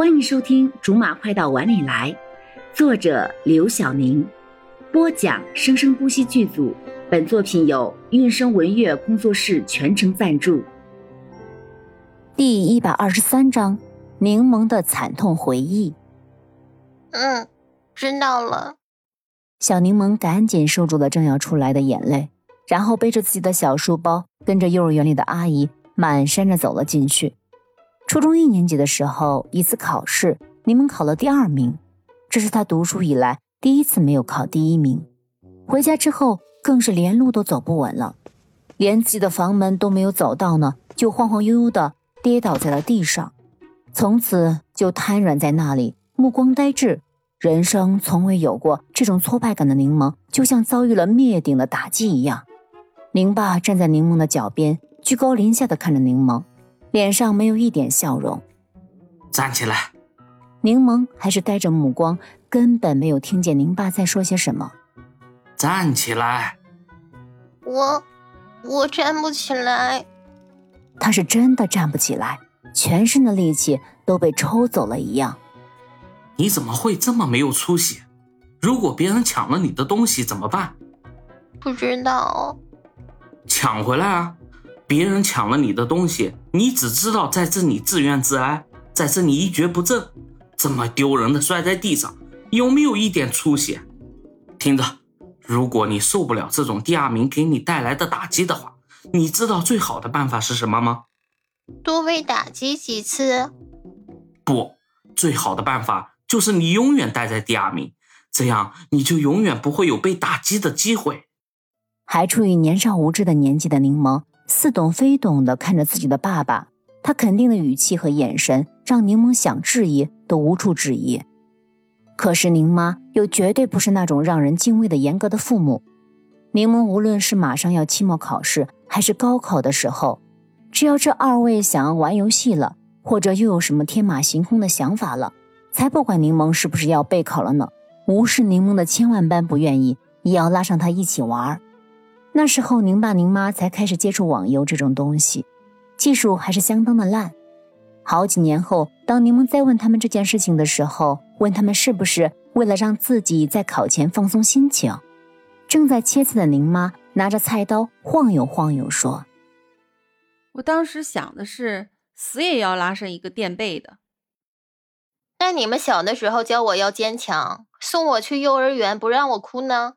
欢迎收听《竹马快到碗里来》，作者刘晓宁，播讲生生不息剧组。本作品由韵声文乐工作室全程赞助。第一百二十三章：柠檬的惨痛回忆。嗯，知道了。小柠檬赶紧收住了正要出来的眼泪，然后背着自己的小书包，跟着幼儿园里的阿姨满跚着走了进去。初中一年级的时候，一次考试，柠檬考了第二名，这是他读书以来第一次没有考第一名。回家之后，更是连路都走不稳了，连自己的房门都没有走到呢，就晃晃悠悠的跌倒在了地上，从此就瘫软在那里，目光呆滞。人生从未有过这种挫败感的柠檬，就像遭遇了灭顶的打击一样。宁爸站在柠檬的脚边，居高临下的看着柠檬。脸上没有一点笑容。站起来！柠檬还是呆着目光，根本没有听见宁爸在说些什么。站起来！我，我站不起来。他是真的站不起来，全身的力气都被抽走了一样。你怎么会这么没有出息？如果别人抢了你的东西怎么办？不知道。抢回来啊！别人抢了你的东西，你只知道在这里自怨自哀，在这里一蹶不振，这么丢人的摔在地上，有没有一点出息？听着，如果你受不了这种第二名给你带来的打击的话，你知道最好的办法是什么吗？多被打击几次？不，最好的办法就是你永远待在第二名，这样你就永远不会有被打击的机会。还处于年少无知的年纪的柠檬。似懂非懂地看着自己的爸爸，他肯定的语气和眼神让柠檬想质疑都无处质疑。可是宁妈又绝对不是那种让人敬畏的严格的父母。柠檬无论是马上要期末考试，还是高考的时候，只要这二位想要玩游戏了，或者又有什么天马行空的想法了，才不管柠檬是不是要备考了呢。无视柠檬的千万般不愿意，也要拉上他一起玩儿。那时候，宁爸宁妈才开始接触网游这种东西，技术还是相当的烂。好几年后，当柠檬再问他们这件事情的时候，问他们是不是为了让自己在考前放松心情，正在切菜的宁妈拿着菜刀晃悠晃悠说：“我当时想的是，死也要拉上一个垫背的。那你们小的时候教我要坚强，送我去幼儿园不让我哭呢？”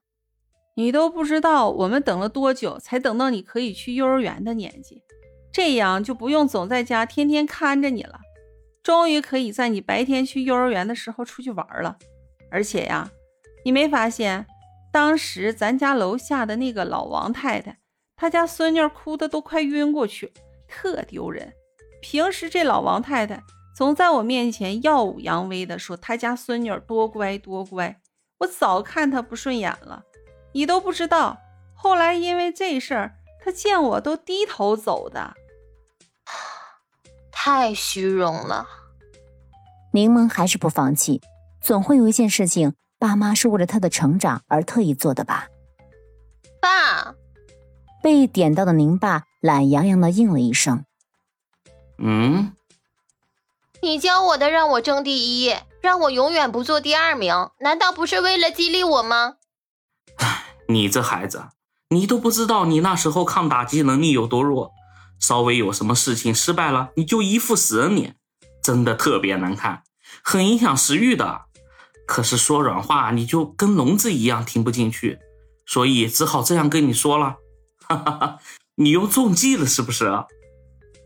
你都不知道我们等了多久，才等到你可以去幼儿园的年纪，这样就不用总在家天天看着你了。终于可以在你白天去幼儿园的时候出去玩了。而且呀，你没发现，当时咱家楼下的那个老王太太，她家孙女哭的都快晕过去，特丢人。平时这老王太太总在我面前耀武扬威的说她家孙女多乖多乖，我早看她不顺眼了。你都不知道，后来因为这事儿，他见我都低头走的，太虚荣了。柠檬还是不放弃，总会有一件事情，爸妈是为了他的成长而特意做的吧？爸，被点到的宁爸懒洋洋的应了一声：“嗯。”你教我的，让我争第一，让我永远不做第二名，难道不是为了激励我吗？你这孩子，你都不知道你那时候抗打击能力有多弱，稍微有什么事情失败了，你就一副死人脸，真的特别难看，很影响食欲的。可是说软话，你就跟聋子一样听不进去，所以只好这样跟你说了。哈哈哈，你又中计了是不是？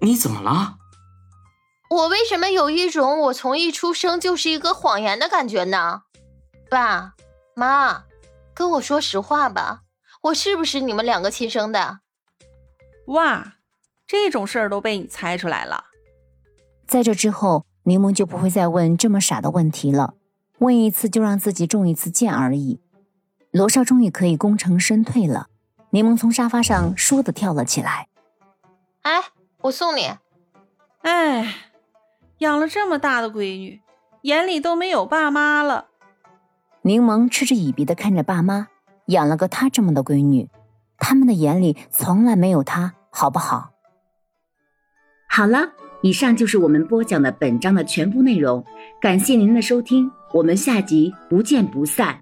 你怎么了？我为什么有一种我从一出生就是一个谎言的感觉呢？爸妈。跟我说实话吧，我是不是你们两个亲生的？哇，这种事儿都被你猜出来了。在这之后，柠檬就不会再问这么傻的问题了。问一次就让自己中一次箭而已。罗少终于可以功成身退了。柠檬从沙发上倏地跳了起来。哎，我送你。哎，养了这么大的闺女，眼里都没有爸妈了。柠檬嗤之以鼻的看着爸妈，养了个他这么的闺女，他们的眼里从来没有他，好不好？好了，以上就是我们播讲的本章的全部内容，感谢您的收听，我们下集不见不散。